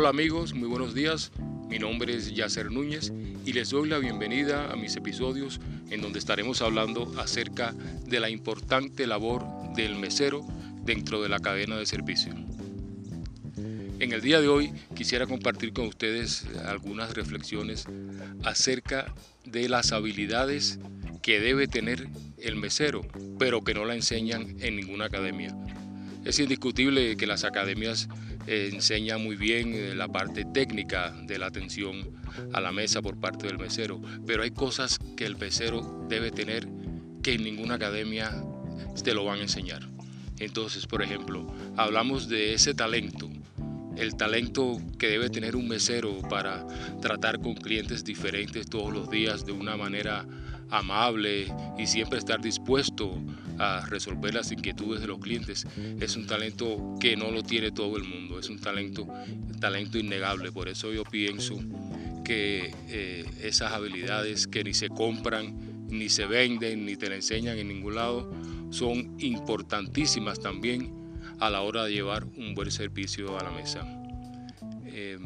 Hola amigos, muy buenos días. Mi nombre es Yacer Núñez y les doy la bienvenida a mis episodios en donde estaremos hablando acerca de la importante labor del mesero dentro de la cadena de servicio. En el día de hoy quisiera compartir con ustedes algunas reflexiones acerca de las habilidades que debe tener el mesero, pero que no la enseñan en ninguna academia. Es indiscutible que las academias eh, enseñan muy bien eh, la parte técnica de la atención a la mesa por parte del mesero, pero hay cosas que el mesero debe tener que en ninguna academia te lo van a enseñar. Entonces, por ejemplo, hablamos de ese talento, el talento que debe tener un mesero para tratar con clientes diferentes todos los días de una manera amable y siempre estar dispuesto a resolver las inquietudes de los clientes. Es un talento que no lo tiene todo el mundo, es un talento, talento innegable. Por eso yo pienso que eh, esas habilidades que ni se compran, ni se venden, ni te la enseñan en ningún lado, son importantísimas también a la hora de llevar un buen servicio a la mesa. Em,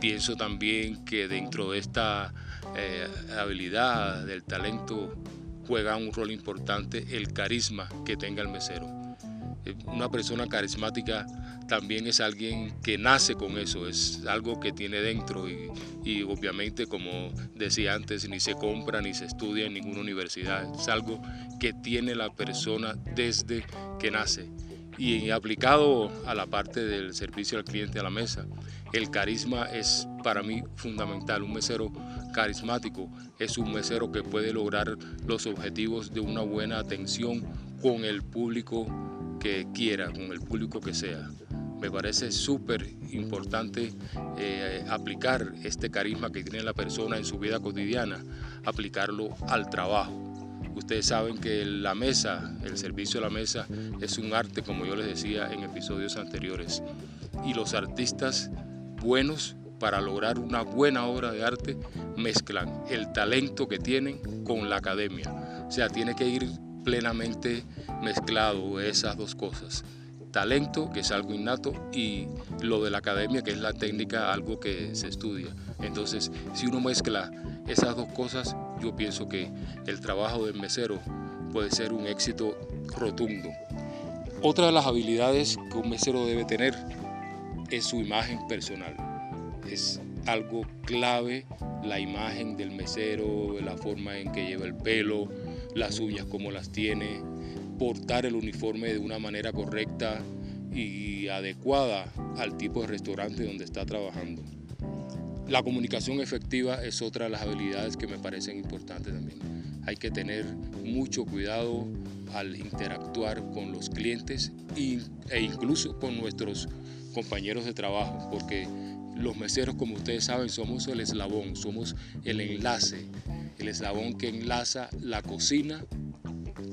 pienso también que dentro de esta eh, habilidad del talento juega un rol importante el carisma que tenga el mesero. Eh, una persona carismática también es alguien que nace con eso, es algo que tiene dentro y, y, obviamente como decía antes, ni se compra ni se estudia en ninguna universidad, es algo que tiene la persona desde que nace y aplicado a la parte del servicio al cliente a la mesa. El carisma es para mí fundamental. Un mesero carismático es un mesero que puede lograr los objetivos de una buena atención con el público que quiera, con el público que sea. Me parece súper importante eh, aplicar este carisma que tiene la persona en su vida cotidiana, aplicarlo al trabajo Ustedes saben que la mesa, el servicio a la mesa, es un arte, como yo les decía en episodios anteriores. Y los artistas buenos para lograr una buena obra de arte mezclan el talento que tienen con la academia. O sea, tiene que ir plenamente mezclado esas dos cosas. Talento, que es algo innato, y lo de la academia, que es la técnica, algo que se estudia. Entonces, si uno mezcla esas dos cosas, yo pienso que el trabajo del mesero puede ser un éxito rotundo. Otra de las habilidades que un mesero debe tener es su imagen personal. Es algo clave la imagen del mesero, la forma en que lleva el pelo, las uñas como las tiene, portar el uniforme de una manera correcta y adecuada al tipo de restaurante donde está trabajando. La comunicación efectiva es otra de las habilidades que me parecen importantes también. Hay que tener mucho cuidado al interactuar con los clientes e incluso con nuestros compañeros de trabajo, porque los meseros, como ustedes saben, somos el eslabón, somos el enlace, el eslabón que enlaza la cocina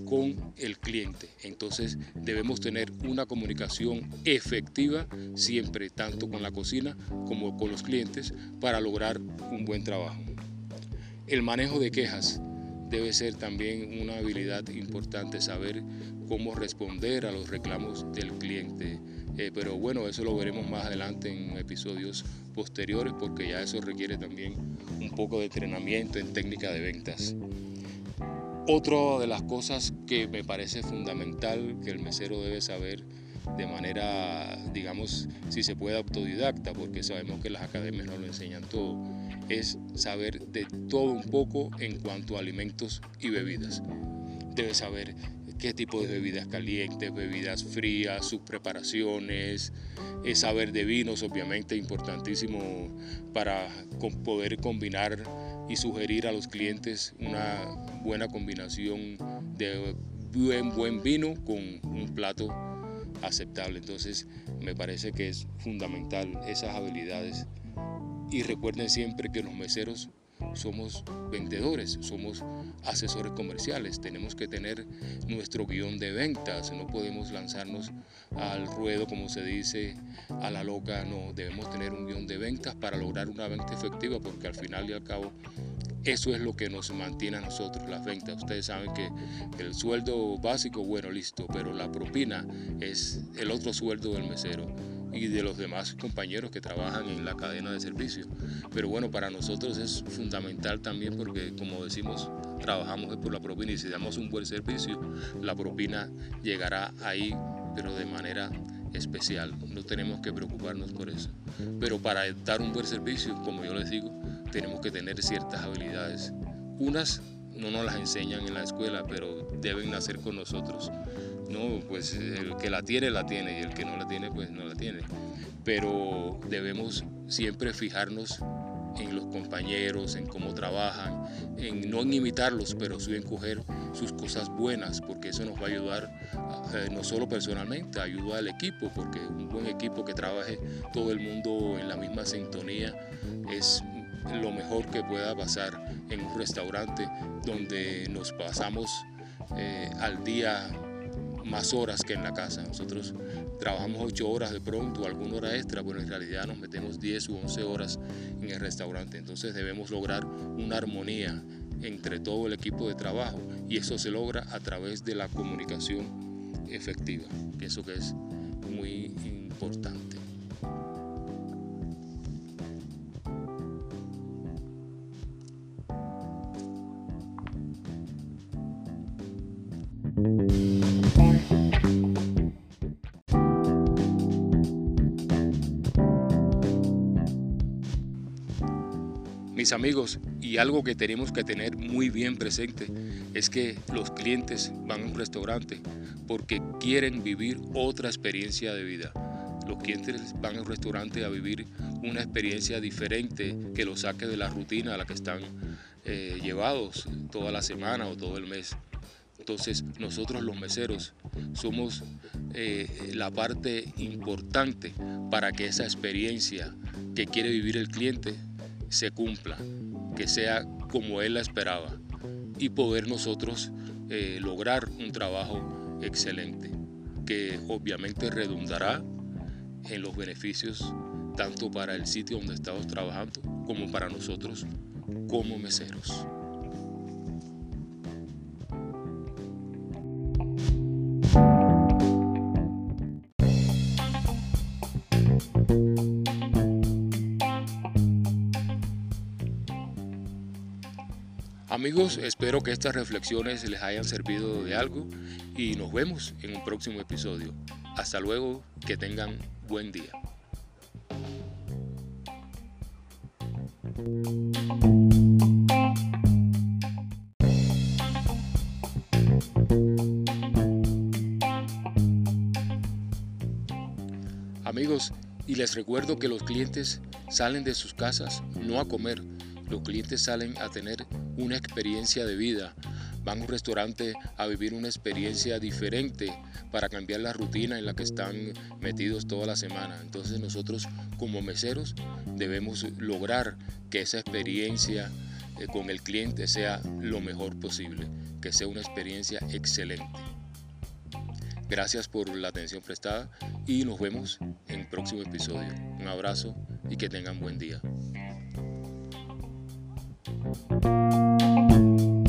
con el cliente. Entonces debemos tener una comunicación efectiva siempre, tanto con la cocina como con los clientes, para lograr un buen trabajo. El manejo de quejas debe ser también una habilidad importante, saber cómo responder a los reclamos del cliente. Eh, pero bueno, eso lo veremos más adelante en episodios posteriores porque ya eso requiere también un poco de entrenamiento en técnica de ventas. Otra de las cosas que me parece fundamental que el mesero debe saber de manera, digamos, si se puede autodidacta, porque sabemos que las academias no lo enseñan todo, es saber de todo un poco en cuanto a alimentos y bebidas. Debe saber qué tipo de bebidas calientes, bebidas frías, sus preparaciones, es saber de vinos, obviamente importantísimo para poder combinar y sugerir a los clientes una buena combinación de buen, buen vino con un plato aceptable. Entonces me parece que es fundamental esas habilidades. Y recuerden siempre que los meseros somos vendedores, somos asesores comerciales, tenemos que tener nuestro guion de ventas, no podemos lanzarnos al ruedo, como se dice, a la loca, no, debemos tener un guion de ventas para lograr una venta efectiva, porque al final y al cabo eso es lo que nos mantiene a nosotros las ventas. Ustedes saben que el sueldo básico, bueno, listo, pero la propina es el otro sueldo del mesero. y de los demás compañeros que trabajan en la cadena de servicio. Pero bueno, para nosotros es fundamental también porque, como decimos, trabajamos por la propina y si damos un buen servicio, la propina llegará ahí, pero de manera especial. No tenemos que preocuparnos por eso. Pero para dar un buen servicio, como yo les digo, tenemos que tener ciertas habilidades. Unas no nos las enseñan en la escuela, pero deben nacer con nosotros. No, pues el que la tiene, la tiene, y el que no la tiene, pues no la tiene. Pero debemos siempre fijarnos en los compañeros, en cómo trabajan, en no en imitarlos, pero sí en coger sus cosas buenas, porque eso nos va a ayudar eh, no solo personalmente, ayuda al equipo, porque un buen equipo que trabaje todo el mundo en la misma sintonía es lo mejor que pueda pasar en un restaurante donde nos pasamos eh, al día más horas que en la casa. Nosotros trabajamos 8 horas de pronto, alguna hora extra, pero en realidad nos metemos 10 u 11 horas en el restaurante. Entonces debemos lograr una armonía entre todo el equipo de trabajo y eso se logra a través de la comunicación efectiva. Pienso que es muy importante. Amigos, y algo que tenemos que tener muy bien presente es que los clientes van a un restaurante porque quieren vivir otra experiencia de vida. Los clientes van a un restaurante a vivir una experiencia diferente que los saque de la rutina a la que están eh, llevados toda la semana o todo el mes. Entonces nosotros los meseros somos eh, la parte importante para que esa experiencia que quiere vivir el cliente se cumpla, que sea como él la esperaba y poder nosotros eh, lograr un trabajo excelente que obviamente redundará en los beneficios tanto para el sitio donde estamos trabajando como para nosotros como meseros. Amigos, espero que estas reflexiones les hayan servido de algo y nos vemos en un próximo episodio. Hasta luego, que tengan buen día. Amigos, y les recuerdo que los clientes salen de sus casas no a comer, los clientes salen a tener una experiencia de vida, van a un restaurante a vivir una experiencia diferente para cambiar la rutina en la que están metidos toda la semana. Entonces nosotros como meseros debemos lograr que esa experiencia eh, con el cliente sea lo mejor posible, que sea una experiencia excelente. Gracias por la atención prestada y nos vemos en el próximo episodio. Un abrazo y que tengan buen día. Thank you.